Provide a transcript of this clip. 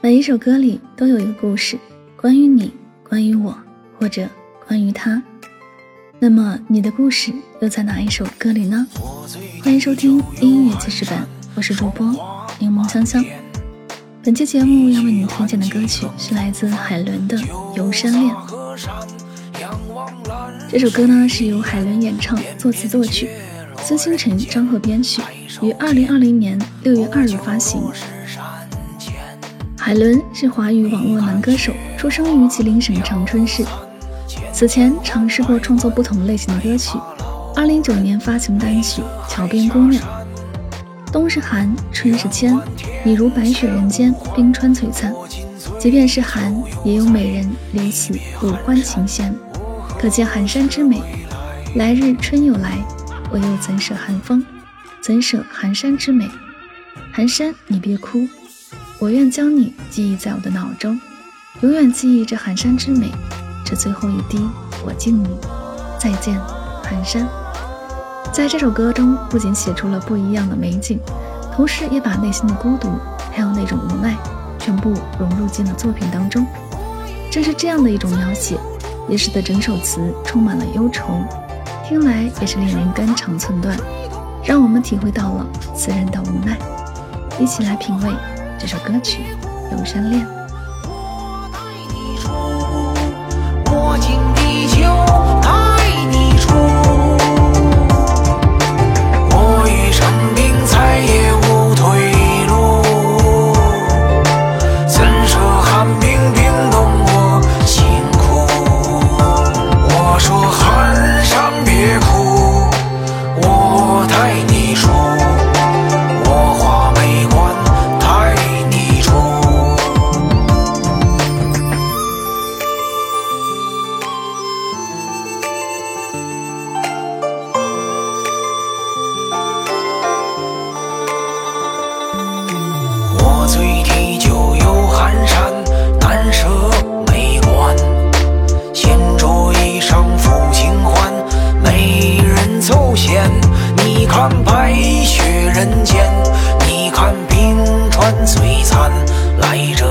每一首歌里都有一个故事，关于你，关于我，或者关于他。那么你的故事又在哪一首歌里呢？欢迎收听音乐记事本，我是主播柠檬香香。本期节目要为你推荐的歌曲是来自海伦的《游山恋》。这首歌呢是由海伦演唱、作词作曲，孙星辰、张赫编曲，于二零二零年六月二日发行。海伦是华语网络男歌手，出生于吉林省长春市。此前尝试过创作不同类型的歌曲。二零一九年发行单曲《桥边姑娘》。冬是寒，春是千，你如白雪人间，冰川璀璨。即便是寒，也有美人离此五欢情弦，可见寒山之美。来日春又来，我又怎舍寒风？怎舍寒山之美？寒山，你别哭。我愿将你记忆在我的脑中，永远记忆这寒山之美。这最后一滴，我敬你。再见，寒山。在这首歌中，不仅写出了不一样的美景，同时也把内心的孤独还有那种无奈，全部融入进了作品当中。正是这样的一种描写，也使得整首词充满了忧愁，听来也是令人肝肠寸断，让我们体会到了词人的无奈。一起来品味。这首歌曲《庐山恋》。仙你看白雪人间你看冰川璀璨来者